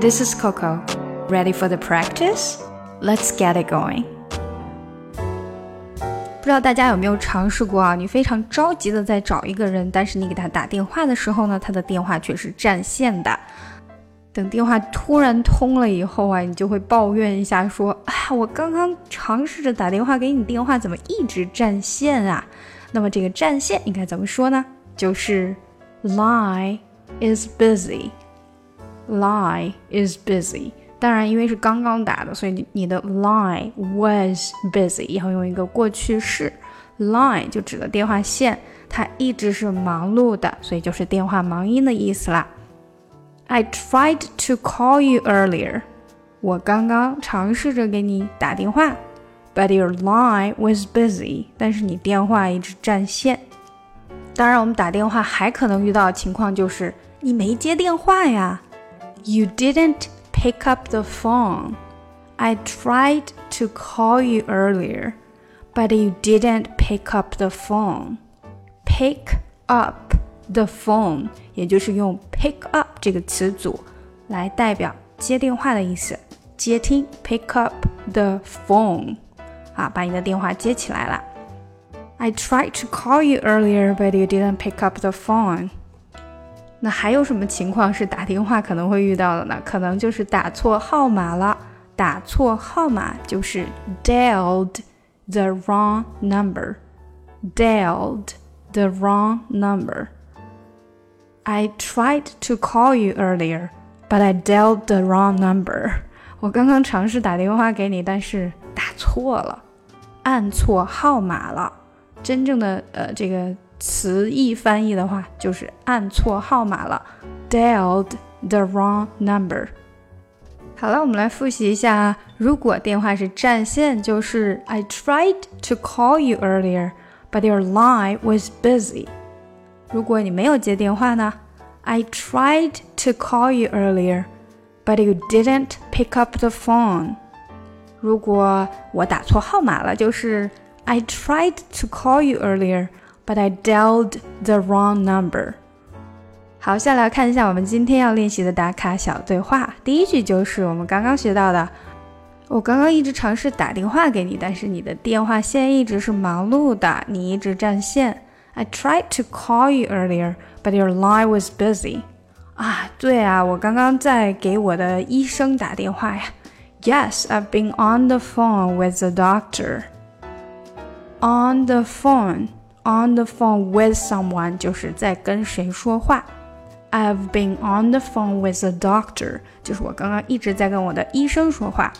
This is Coco. Ready for the practice? Let's get it going. 不知道大家有没有尝试过啊？你非常着急的在找一个人，但是你给他打电话的时候呢，他的电话却是占线的。等电话突然通了以后啊，你就会抱怨一下，说：“啊，我刚刚尝试着打电话给你电话，怎么一直占线啊？”那么这个占线应该怎么说呢？就是 line is busy。Lie is busy。当然，因为是刚刚打的，所以你的 lie was busy 要用一个过去式，line 就指的电话线，它一直是忙碌的，所以就是电话忙音的意思啦。I tried to call you earlier，我刚刚尝试着给你打电话，but your line was busy，但是你电话一直占线。当然，我们打电话还可能遇到情况就是你没接电话呀。You didn't pick up the phone. I tried to call you earlier, but you didn't pick up the phone. Pick up the phone，也就是用 pick up 这个词组来代表接电话的意思。接听，pick up the phone，啊，把你的电话接起来了。I tried to call you earlier, but you didn't pick up the phone. 那还有什么情况是打电话可能会遇到的呢？可能就是打错号码了。打错号码就是 dialed the wrong number。dialed the wrong number。I tried to call you earlier, but I dialed the wrong number。我刚刚尝试打电话给你，但是打错了，按错号码了。真正的呃，这个。词义翻译的话，就是按错号码了，dialed the wrong number。好了，我们来复习一下，如果电话是占线，就是 I tried to call you earlier, but your line was busy。如果你没有接电话呢，I tried to call you earlier, but you didn't pick up the phone。如果我打错号码了，就是 I tried to call you earlier。 but I dialed the wrong number。好，下来看一下我们今天要练习的打卡小对话。第一句就是我们刚刚学到的：我刚刚一直尝试打电话给你，但是你的电话线一直是忙碌的，你一直占线。I tried to call you earlier, but your line was busy。啊，对啊，我刚刚在给我的医生打电话呀。Yes, I've been on the phone with the doctor. On the phone on the phone with someone 就是在跟谁说话。I've been on the phone with a doctor，就是我刚刚一直在跟我的医生说话。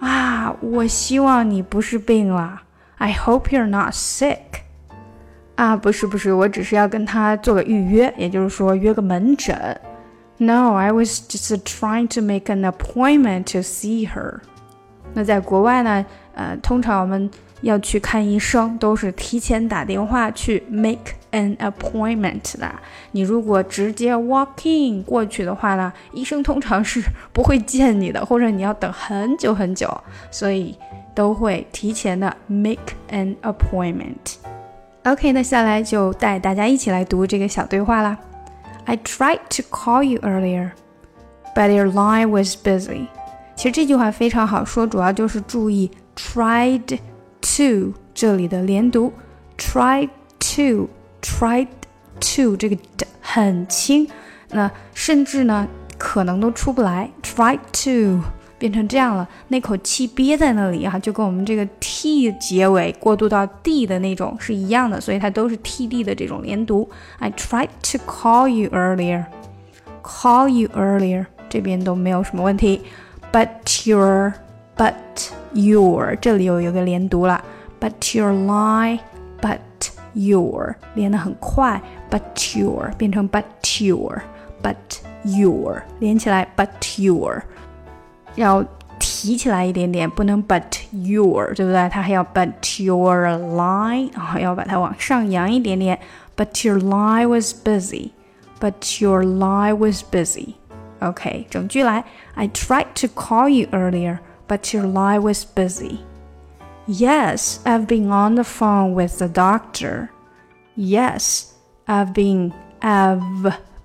啊，我希望你不是病了。I hope you're not sick。啊，不是不是，我只是要跟他做个预约，也就是说约个门诊。No, I was just trying to make an appointment to see her。那在国外呢，呃，通常我们 要去看医生，都是提前打电话去 make an appointment 的。你如果直接 walk in 过去的话呢，医生通常是不会见你的，或者你要等很久很久，所以都会提前的 make an appointment。OK，那下来就带大家一起来读这个小对话啦。I tried to call you earlier, but your line was busy。其实这句话非常好说，主要就是注意 tried。to 这里的连读，try to try to 这个的很轻，那甚至呢可能都出不来，try to 变成这样了，那口气憋在那里啊，就跟我们这个 t 结尾过渡到 d 的那种是一样的，所以它都是 td 的这种连读。I tried to call you earlier, call you earlier 这边都没有什么问题，but your but your 这里又有个连读了，but your line but your 连得很快，but your 变成 but your but your 连起来 but your 要提起来一点点，不能 but your 对不对？它还要 but your line，然后要把它往上扬一点点。But your line was busy. But your line was busy. OK，整句来。I tried to call you earlier but your line was busy. Yes, I've been on the phone with the doctor. Yes, I've been, I've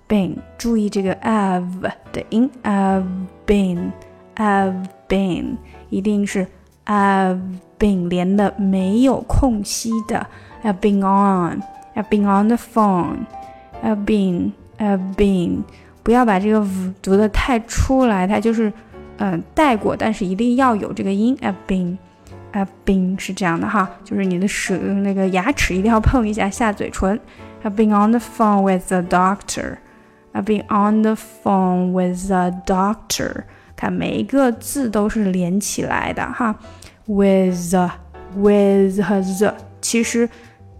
been，注意这个 have 的音，have been，have been，一定是 have been 连的没有空隙的，have been on，have been on the phone，have been，have been，不要把这个 v 读的太出来，它就是 嗯带过，但是一定要有这个音，have been。I've been 是这样的哈，就是你的舌那个牙齿一定要碰一下下嘴唇。I've been on the phone with the doctor. I've been on the phone with the doctor. 看每一个字都是连起来的哈，with the with 和 the，其实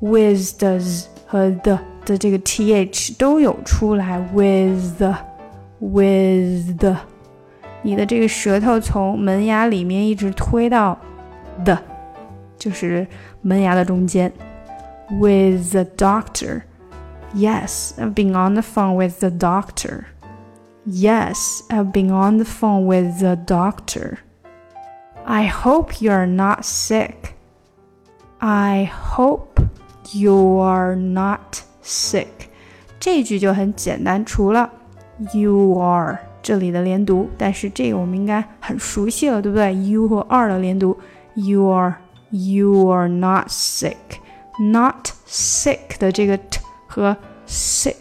with the 和 the 的这个 th 都有出来，with the with the， 你的这个舌头从门牙里面一直推到。the 就是门牙的中间。With the doctor. Yes, I've been on the phone with the doctor. Yes, I've been on the phone with the doctor. I hope you're not sick. I hope you're not sick. 这句就很简单，除了 you are 这里的连读，但是这个我们应该很熟悉了，对不对？you 和 are 的连读。you are you are not sick. Not sick 的这个 t 和 sick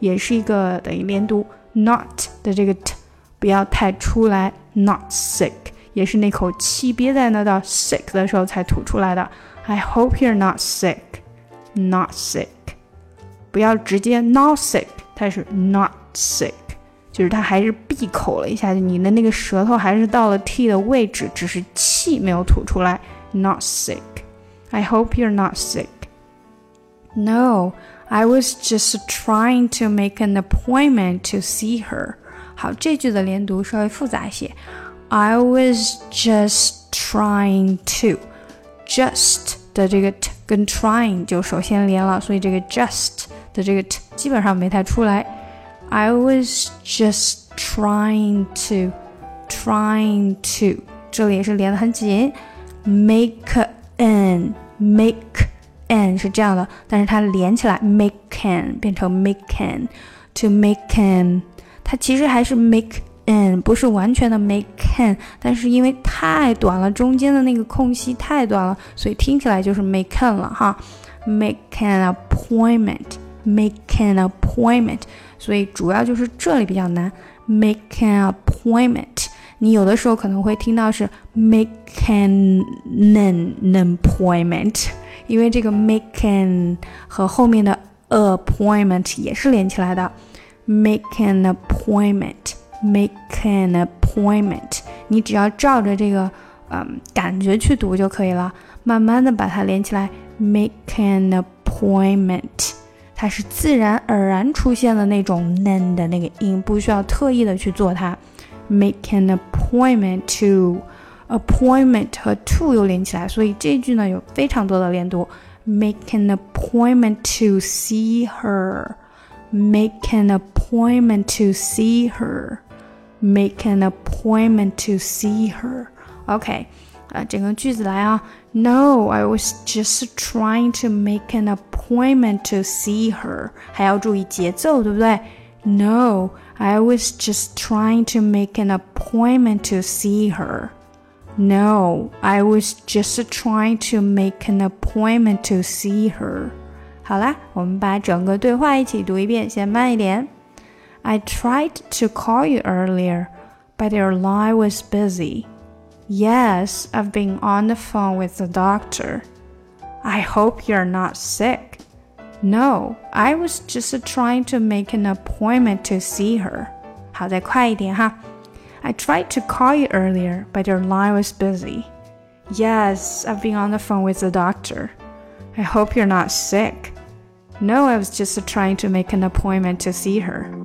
也是一个等于连读，not 的这个 t 不要太出来，not sick 也是那口气憋在那到 sick 的时候才吐出来的。I hope you're not sick. Not sick，不要直接 not sick，它是 not sick。 就是它还是闭口了一下，你的那个舌头还是到了 t 的位置，只是气没有吐出来。Not sick. I hope you're not sick. No, I was just trying to make an appointment to see her. 好，这句的连读稍微复杂一些。I was just trying to. Just 的这个 t 跟 trying 就首先连了，所以这个 just 的这个 t 基本上没太出来。 I was just trying to, trying to，这里也是连得很紧。Make an, make an 是这样的，但是它连起来，make an 变成 make an, to make an，它其实还是 make an，不是完全的 make an，但是因为太短了，中间的那个空隙太短了，所以听起来就是 make an 了哈。Make an appointment, make an appointment。 所以主要就是这里比较难，make an appointment。你有的时候可能会听到是 make an appointment，因为这个 make an 和后面的 appointment 也是连起来的，make an appointment，make an appointment。你只要照着这个嗯感觉去读就可以了，慢慢的把它连起来，make an appointment。它是自然而然出现的那种 n 的那个音，不需要特意的去做它。Make an appointment to appointment 和 to 又连起来，所以这句呢有非常多的连读。Make an appointment to see her. Make an appointment to see her. Make an appointment to see her. OK，啊，整个句子来啊。 No, I was just trying to make an appointment to see her. 还要注意节奏，对不对？No, I was just trying to make an appointment to see her. No, I was just trying to make an appointment to see her. 好啦，我们把整个对话一起读一遍，先慢一点。I tried to call you earlier, but your line was busy. Yes, I've been on the phone with the doctor. I hope you're not sick. No, I was just trying to make an appointment to see her. 好，再快一点哈。I tried to call you earlier, but your line was busy. Yes, I've been on the phone with the doctor. I hope you're not sick. No, I was just trying to make an appointment to see her.